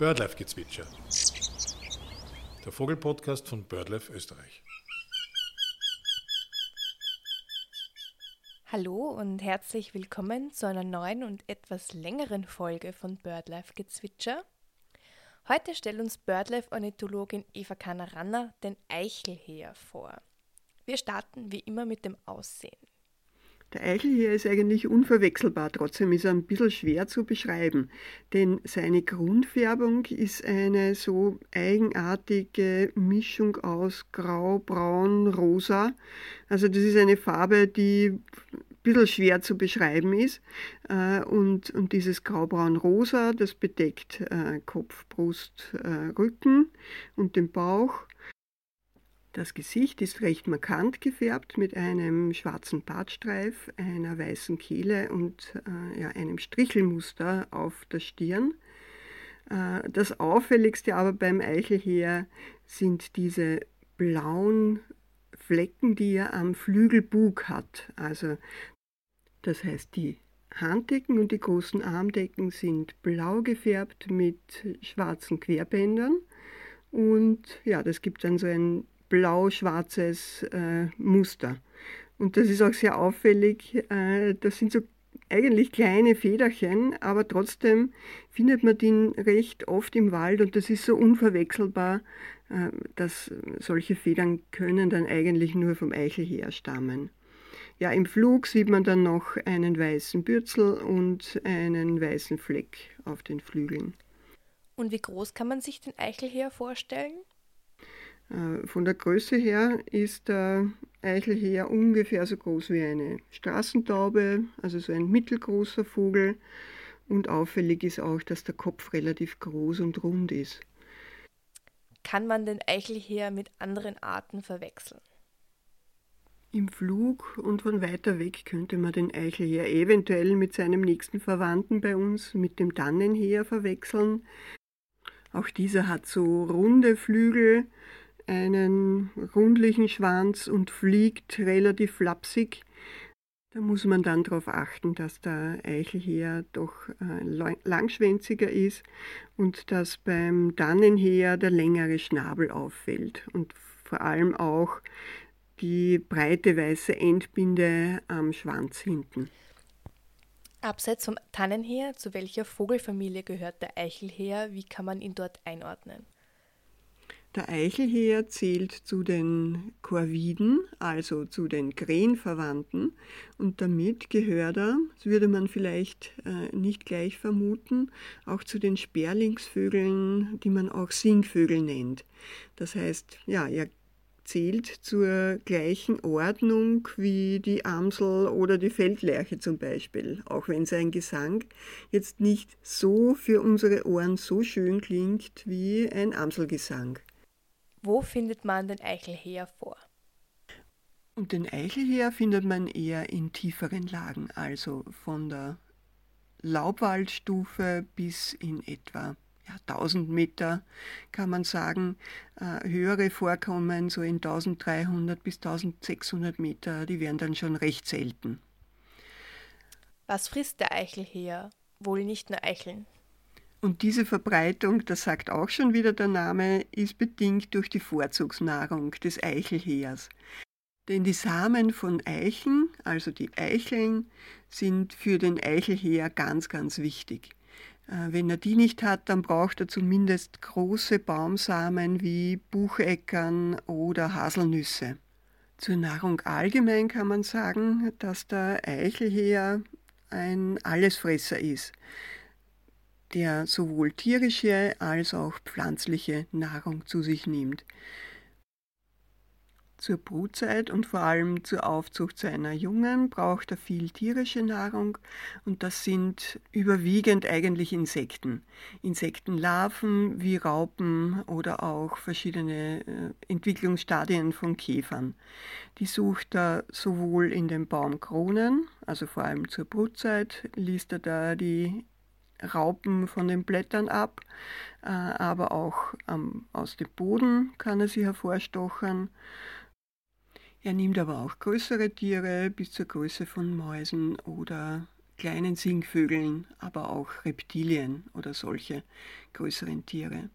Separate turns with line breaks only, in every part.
Birdlife-Gezwitscher. Der Vogelpodcast von BirdLife Österreich.
Hallo und herzlich willkommen zu einer neuen und etwas längeren Folge von BirdLife Gezwitscher. Heute stellt uns BirdLife-Ornithologin Eva Kanaranner den Eichelheer vor. Wir starten wie immer mit dem Aussehen.
Der Eichel hier ist eigentlich unverwechselbar, trotzdem ist er ein bisschen schwer zu beschreiben, denn seine Grundfärbung ist eine so eigenartige Mischung aus Grau, Braun, Rosa. Also das ist eine Farbe, die ein bisschen schwer zu beschreiben ist. Äh, und, und dieses Grau-Braun-Rosa, das bedeckt äh, Kopf, Brust, äh, Rücken und den Bauch. Das Gesicht ist recht markant gefärbt mit einem schwarzen Bartstreif, einer weißen Kehle und äh, ja, einem Strichelmuster auf der Stirn. Äh, das auffälligste aber beim Eichelheer sind diese blauen Flecken, die er am Flügelbug hat. Also das heißt, die Handdecken und die großen Armdecken sind blau gefärbt mit schwarzen Querbändern. Und ja, das gibt dann so ein blau-schwarzes äh, Muster. Und das ist auch sehr auffällig. Äh, das sind so eigentlich kleine Federchen, aber trotzdem findet man den recht oft im Wald und das ist so unverwechselbar, äh, dass solche Federn können dann eigentlich nur vom Eichel herstammen. Ja, im Flug sieht man dann noch einen weißen Bürzel und einen weißen Fleck auf den Flügeln.
Und wie groß kann man sich den Eichelheer vorstellen?
Äh, von der Größe her ist der Eichelheer ungefähr so groß wie eine Straßentaube, also so ein mittelgroßer Vogel. Und auffällig ist auch, dass der Kopf relativ groß und rund ist.
Kann man den Eichelheer mit anderen Arten verwechseln?
Im Flug und von weiter weg könnte man den Eichelheer eventuell mit seinem nächsten Verwandten bei uns, mit dem Tannenheer, verwechseln. Auch dieser hat so runde Flügel, einen rundlichen Schwanz und fliegt relativ flapsig. Da muss man dann darauf achten, dass der Eichelheer doch äh, langschwänziger ist und dass beim Dannenheer der längere Schnabel auffällt und vor allem auch die breite weiße Endbinde am Schwanz hinten.
Abseits vom Tannenheer, zu welcher Vogelfamilie gehört der Eichelheer? Wie kann man ihn dort einordnen?
Der Eichelheer zählt zu den Korviden, also zu den Krähenverwandten, und damit gehört er, das würde man vielleicht äh, nicht gleich vermuten, auch zu den Sperlingsvögeln, die man auch Singvögel nennt. Das heißt, ja, er zählt zur gleichen Ordnung wie die Amsel oder die Feldlerche zum Beispiel, auch wenn sein Gesang jetzt nicht so für unsere Ohren so schön klingt wie ein Amselgesang.
Wo findet man den Eichelheer vor?
Und den Eichelheer findet man eher in tieferen Lagen, also von der Laubwaldstufe bis in etwa ja, 1000 Meter, kann man sagen. Äh, höhere Vorkommen, so in 1300 bis 1600 Meter, die wären dann schon recht selten.
Was frisst der Eichelheer? Wohl nicht nur Eicheln.
Und diese Verbreitung, das sagt auch schon wieder der Name, ist bedingt durch die Vorzugsnahrung des Eichelheers. Denn die Samen von Eichen, also die Eicheln, sind für den Eichelheer ganz, ganz wichtig. Äh, wenn er die nicht hat, dann braucht er zumindest große Baumsamen wie Bucheckern oder Haselnüsse. Zur Nahrung allgemein kann man sagen, dass der Eichelheer ein Allesfresser ist der sowohl tierische als auch pflanzliche Nahrung zu sich nimmt. Zur Brutzeit und vor allem zur Aufzucht seiner Jungen braucht er viel tierische Nahrung und das sind überwiegend eigentlich Insekten. Insektenlarven wie Raupen oder auch verschiedene äh, Entwicklungsstadien von Käfern. Die sucht er sowohl in den Baumkronen, also vor allem zur Brutzeit, liest er da die Raupen von den Blättern ab, äh, aber auch ähm, aus dem Boden kann er sie hervorstochern. Er nimmt aber auch größere Tiere bis zur Größe von Mäusen oder kleinen Singvögeln, aber auch Reptilien oder solche größeren Tiere.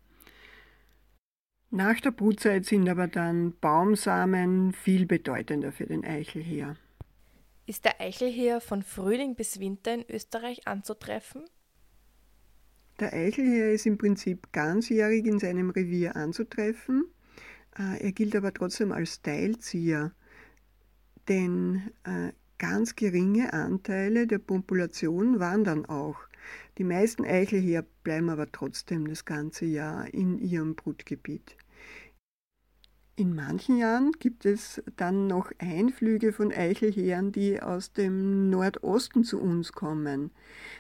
Nach der Brutzeit sind aber dann Baumsamen viel bedeutender für den Eichelheer.
Ist der Eichelheer von Frühling bis Winter in Österreich anzutreffen?
Der Eichelheer ist im Prinzip ganzjährig in seinem Revier anzutreffen. Äh, er gilt aber trotzdem als Teilzieher, denn äh, ganz geringe Anteile der Population wandern auch. Die meisten Eichelheer bleiben aber trotzdem das ganze Jahr in ihrem Brutgebiet. In manchen Jahren gibt es dann noch Einflüge von Eichelheeren, die aus dem Nordosten zu uns kommen.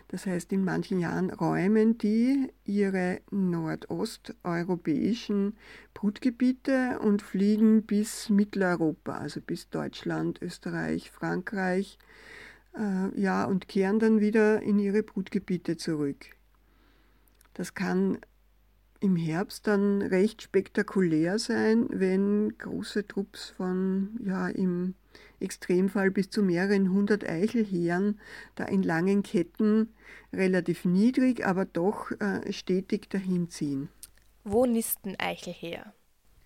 Das heißt, in manchen Jahren räumen die ihre nordosteuropäischen Brutgebiete und fliegen bis Mitteleuropa, also bis Deutschland, Österreich, Frankreich, äh, ja, und kehren dann wieder in ihre Brutgebiete zurück. Das kann im Herbst dann recht spektakulär sein, wenn große Trupps von, ja, im Extremfall bis zu mehreren hundert Eichelheeren da in langen Ketten relativ niedrig, aber doch äh, stetig dahinziehen.
Wo nisten Eichelheer?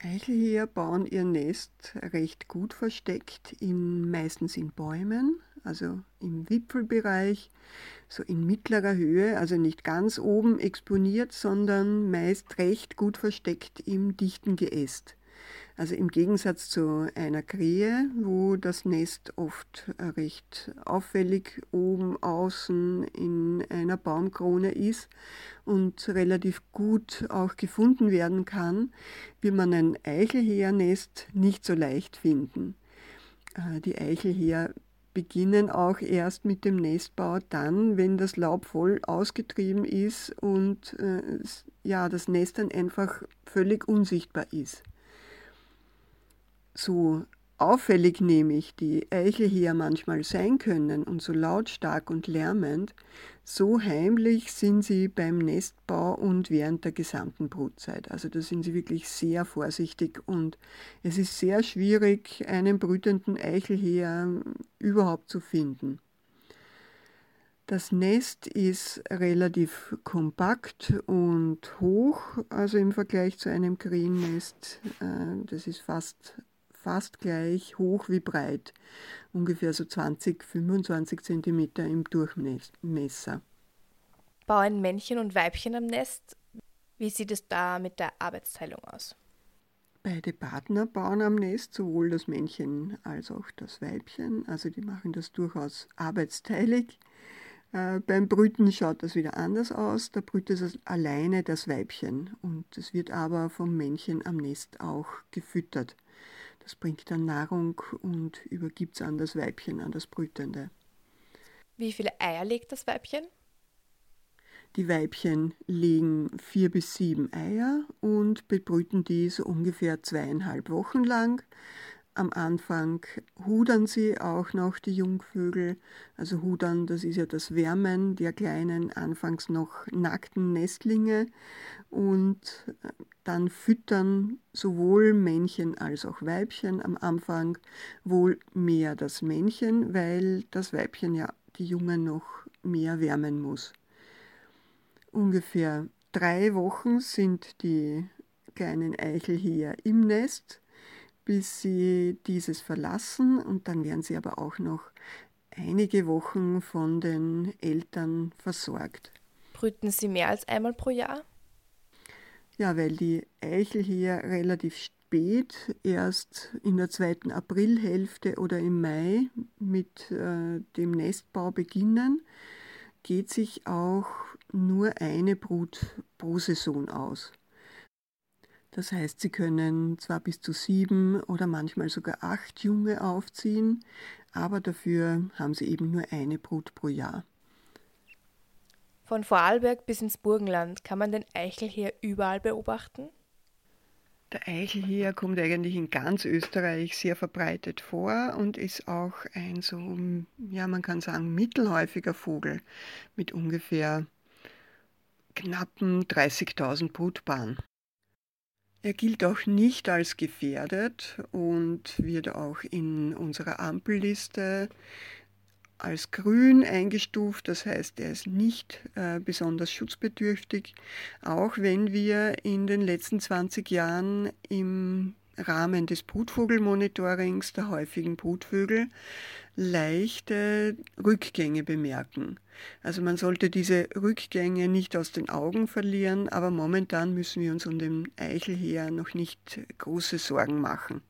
Eichelheer bauen ihr Nest recht gut versteckt, in, meistens in Bäumen, also im Wipfelbereich, so in mittlerer Höhe, also nicht ganz oben exponiert, sondern meist recht gut versteckt im dichten Geäst. Also im Gegensatz zu einer Krähe, wo das Nest oft recht auffällig oben außen in einer Baumkrone ist und relativ gut auch gefunden werden kann, wird man ein Eichelheernest nicht so leicht finden. Äh, die Eichelheer beginnen auch erst mit dem Nestbau dann, wenn das Laub voll ausgetrieben ist und äh, ja, das Nest dann einfach völlig unsichtbar ist. So auffällig nämlich die Eichel hier manchmal sein können und so lautstark und lärmend, so heimlich sind sie beim Nestbau und während der gesamten Brutzeit. Also da sind sie wirklich sehr vorsichtig und es ist sehr schwierig, einen brütenden Eichelheer überhaupt zu finden. Das Nest ist relativ kompakt und hoch, also im Vergleich zu einem Krähennest. Äh, das ist fast fast gleich hoch wie breit, ungefähr so 20, 25 cm im Durchmesser.
Bauen Männchen und Weibchen am Nest? Wie sieht es da mit der Arbeitsteilung aus?
Beide Partner bauen am Nest, sowohl das Männchen als auch das Weibchen. Also die machen das durchaus arbeitsteilig. Äh, beim Brüten schaut das wieder anders aus. Da brütet es alleine das Weibchen und es wird aber vom Männchen am Nest auch gefüttert. Das bringt dann Nahrung und übergibt es an das Weibchen, an das Brütende.
Wie viele Eier legt das Weibchen?
Die Weibchen legen vier bis sieben Eier und bebrüten die so ungefähr zweieinhalb Wochen lang. Am Anfang hudern sie auch noch die Jungvögel. Also hudern, das ist ja das Wärmen der kleinen, anfangs noch nackten Nestlinge. Und äh, dann füttern sowohl Männchen als auch Weibchen am Anfang wohl mehr das Männchen, weil das Weibchen ja die Jungen noch mehr wärmen muss. Ungefähr drei Wochen sind die kleinen Eichel hier im Nest bis sie dieses verlassen und dann werden sie aber auch noch einige Wochen von den Eltern versorgt.
Brüten sie mehr als einmal pro Jahr?
Ja, weil die Eichel hier relativ spät, erst in der zweiten Aprilhälfte oder im Mai mit äh, dem Nestbau beginnen, geht sich auch nur eine Brut pro Saison aus. Das heißt, sie können zwar bis zu sieben oder manchmal sogar acht Junge aufziehen, aber dafür haben sie eben nur eine Brut pro Jahr.
Von Vorarlberg bis ins Burgenland kann man den Eichelheer überall beobachten?
Der Eichelheer kommt eigentlich in ganz Österreich sehr verbreitet vor und ist auch ein so, ja, man kann sagen, mittelhäufiger Vogel mit ungefähr knappen 30.000 Brutpaaren. Er gilt auch nicht als gefährdet und wird auch in unserer Ampelliste als grün eingestuft, das heißt, er ist nicht äh, besonders schutzbedürftig, auch wenn wir in den letzten 20 Jahren im Rahmen des Brutvogelmonitorings der häufigen Brutvögel leichte Rückgänge bemerken. Also man sollte diese Rückgänge nicht aus den Augen verlieren, aber momentan müssen wir uns um den Eichelheer noch nicht große Sorgen machen.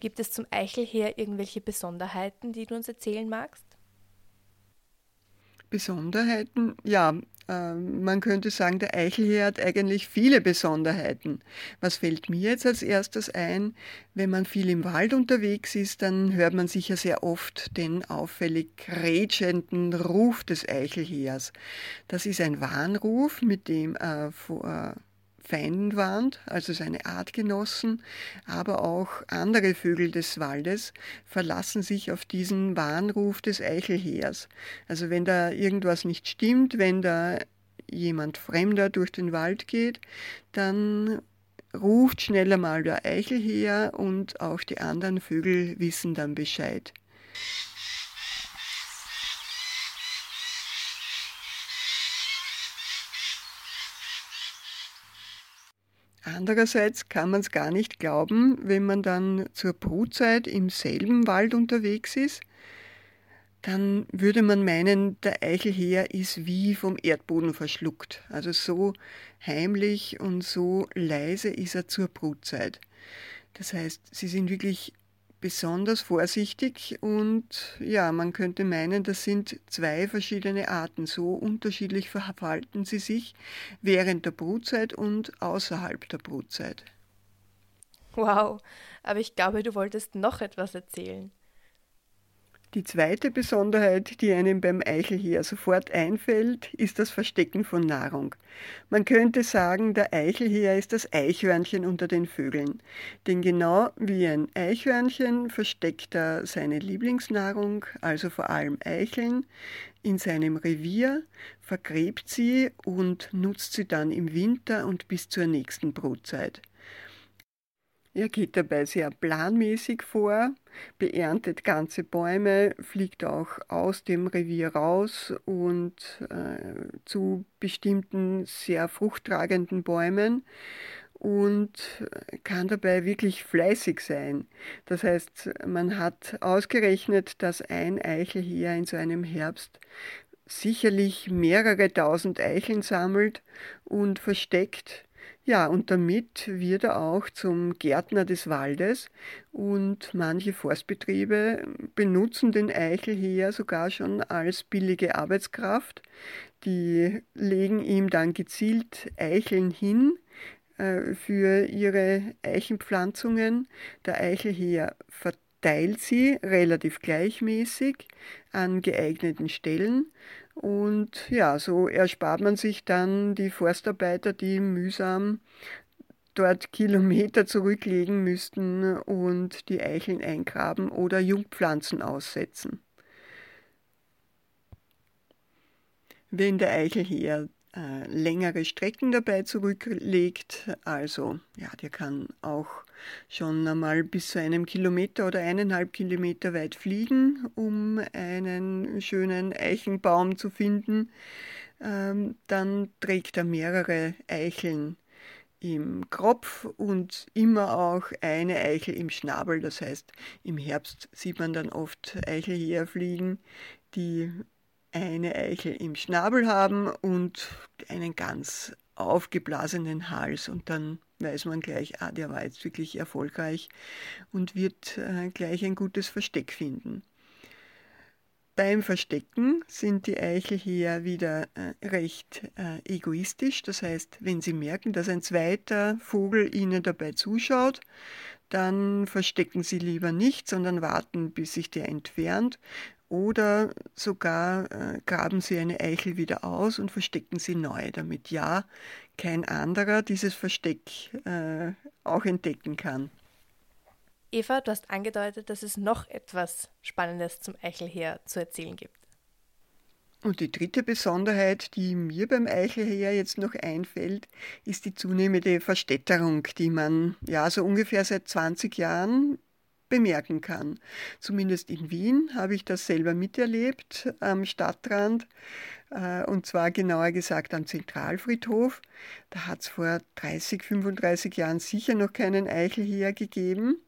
Gibt es zum Eichelheer irgendwelche Besonderheiten, die du uns erzählen magst?
Besonderheiten? Ja, äh, man könnte sagen, der Eichelheer hat eigentlich viele Besonderheiten. Was fällt mir jetzt als erstes ein? Wenn man viel im Wald unterwegs ist, dann hört man sicher sehr oft den auffällig krätschenden Ruf des Eichelheers. Das ist ein Warnruf, mit dem er vor Feinden warnt, also seine Artgenossen, aber auch andere Vögel des Waldes verlassen sich auf diesen Warnruf des Eichelheers. Also wenn da irgendwas nicht stimmt, wenn da jemand Fremder durch den Wald geht, dann ruft schneller mal der Eichelheer und auch die anderen Vögel wissen dann Bescheid. Andererseits kann man es gar nicht glauben, wenn man dann zur Brutzeit im selben Wald unterwegs ist, dann würde man meinen, der Eichelheer ist wie vom Erdboden verschluckt. Also so heimlich und so leise ist er zur Brutzeit. Das heißt, sie sind wirklich besonders vorsichtig und ja, man könnte meinen, das sind zwei verschiedene Arten. So unterschiedlich verhalten sie sich während der Brutzeit und außerhalb der Brutzeit.
Wow, aber ich glaube, du wolltest noch etwas erzählen.
Die zweite Besonderheit, die einem beim Eichelheer sofort einfällt, ist das Verstecken von Nahrung. Man könnte sagen, der Eichelheer ist das Eichhörnchen unter den Vögeln. Denn genau wie ein Eichhörnchen versteckt er seine Lieblingsnahrung, also vor allem Eicheln, in seinem Revier, vergräbt sie und nutzt sie dann im Winter und bis zur nächsten Brutzeit. Er geht dabei sehr planmäßig vor, beerntet ganze Bäume, fliegt auch aus dem Revier raus und äh, zu bestimmten sehr fruchttragenden Bäumen und kann dabei wirklich fleißig sein. Das heißt, man hat ausgerechnet, dass ein Eichel hier in so einem Herbst sicherlich mehrere tausend Eicheln sammelt und versteckt ja, und damit wird er auch zum Gärtner des Waldes und manche Forstbetriebe benutzen den Eichel hier sogar schon als billige Arbeitskraft. Die legen ihm dann gezielt Eicheln hin äh, für ihre Eichenpflanzungen. Der Eichel hier verteilt sie relativ gleichmäßig an geeigneten Stellen und ja, so erspart man sich dann die Forstarbeiter, die mühsam dort Kilometer zurücklegen müssten und die Eicheln eingraben oder Jungpflanzen aussetzen. Wenn der Eichelheer äh, längere Strecken dabei zurücklegt. Also ja, der kann auch schon einmal bis zu einem Kilometer oder eineinhalb Kilometer weit fliegen, um einen schönen Eichenbaum zu finden. Ähm, dann trägt er mehrere Eicheln im Kropf und immer auch eine Eichel im Schnabel. Das heißt, im Herbst sieht man dann oft Eichel herfliegen, die eine Eichel im Schnabel haben und einen ganz aufgeblasenen Hals und dann weiß man gleich, ah, der war jetzt wirklich erfolgreich und wird äh, gleich ein gutes Versteck finden. Beim Verstecken sind die Eichel hier wieder äh, recht äh, egoistisch. Das heißt, wenn sie merken, dass ein zweiter Vogel ihnen dabei zuschaut, dann verstecken sie lieber nicht, sondern warten, bis sich der entfernt oder sogar äh, graben sie eine Eichel wieder aus und verstecken sie neu, damit ja kein anderer dieses Versteck äh, auch entdecken kann.
Eva, du hast angedeutet, dass es noch etwas Spannendes zum Eichelheer zu erzählen gibt.
Und die dritte Besonderheit, die mir beim Eichelheer jetzt noch einfällt, ist die zunehmende Verstädterung, die man ja so ungefähr seit 20 Jahren bemerken kann. Zumindest in Wien habe ich das selber miterlebt am Stadtrand äh, und zwar genauer gesagt am Zentralfriedhof. Da hat es vor 30, 35 Jahren sicher noch keinen Eichelheer gegeben,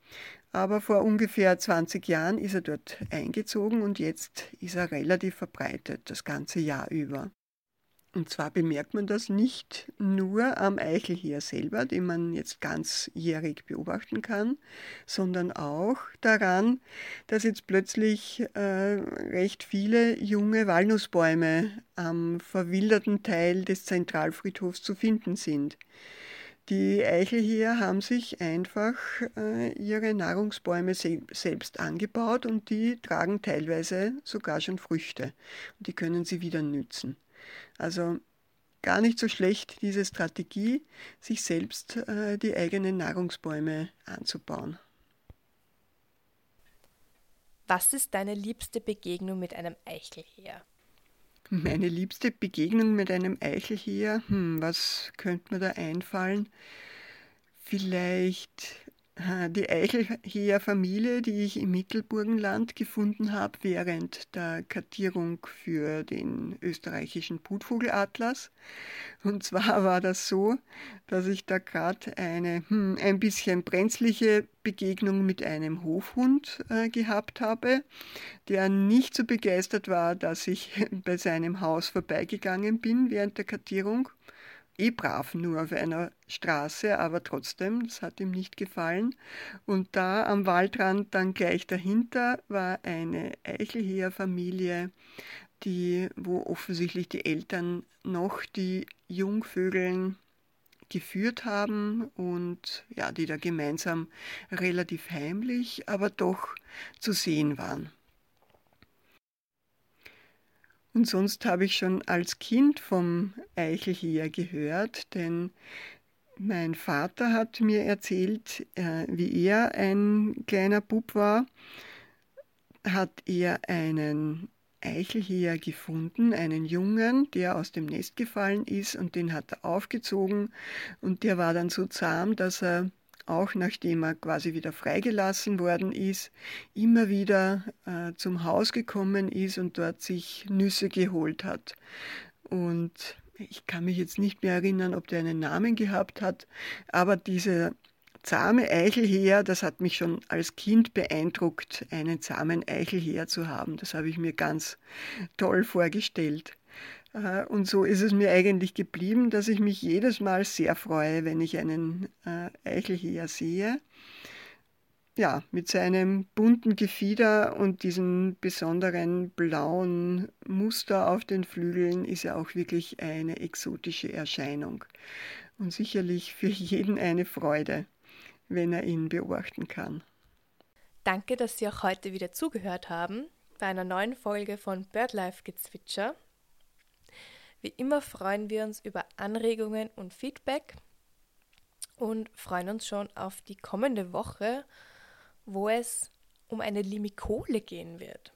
aber vor ungefähr 20 Jahren ist er dort eingezogen und jetzt ist er relativ verbreitet das ganze Jahr über. Und zwar bemerkt man das nicht nur am Eichelheer selber, den man jetzt ganzjährig beobachten kann, sondern auch daran, dass jetzt plötzlich äh, recht viele junge Walnussbäume am verwilderten Teil des Zentralfriedhofs zu finden sind. Die Eichelheer haben sich einfach äh, ihre Nahrungsbäume se selbst angebaut und die tragen teilweise sogar schon Früchte. Und die können sie wieder nützen. Also gar nicht so schlecht, diese Strategie, sich selbst äh, die eigenen Nahrungsbäume anzubauen.
Was ist deine liebste Begegnung mit einem Eichelheer?
Meine liebste Begegnung mit einem Eichelheer, hm, was könnte mir da einfallen? Vielleicht die Eichelheer-Familie, die ich im Mittelburgenland gefunden habe während der Kartierung für den österreichischen Brutvogelatlas. Und zwar war das so, dass ich da gerade eine hm, ein bisschen brenzliche Begegnung mit einem Hofhund äh, gehabt habe, der nicht so begeistert war, dass ich bei seinem Haus vorbeigegangen bin während der Kartierung eh brav nur auf einer Straße, aber trotzdem, das hat ihm nicht gefallen. Und da am Waldrand dann gleich dahinter war eine Eichelheer-Familie, die, wo offensichtlich die Eltern noch die Jungvögeln geführt haben und ja, die da gemeinsam relativ heimlich, aber doch zu sehen waren. Und sonst habe ich schon als Kind vom Eichelheer gehört, denn mein Vater hat mir erzählt, äh, wie er ein kleiner Bub war, hat er einen Eichelheer gefunden, einen Jungen, der aus dem Nest gefallen ist und den hat er aufgezogen. Und der war dann so zahm, dass er auch nachdem er quasi wieder freigelassen worden ist, immer wieder äh, zum Haus gekommen ist und dort sich Nüsse geholt hat. Und ich kann mich jetzt nicht mehr erinnern, ob der einen Namen gehabt hat, aber dieser zahme Eichelheer, das hat mich schon als Kind beeindruckt, einen zahmen Eichelheer zu haben. Das habe ich mir ganz toll vorgestellt. Äh, und so ist es mir eigentlich geblieben, dass ich mich jedes Mal sehr freue, wenn ich einen äh, Eichelheer sehe. Ja, mit seinem bunten Gefieder und diesem besonderen blauen Muster auf den Flügeln ist er auch wirklich eine exotische Erscheinung. Und sicherlich für jeden eine Freude, wenn er ihn beobachten kann.
Danke, dass Sie auch heute wieder zugehört haben bei einer neuen Folge von BirdLife Gezwitscher. Wie immer freuen wir uns über Anregungen und Feedback und freuen uns schon auf die kommende Woche, wo es um eine Limikole gehen wird.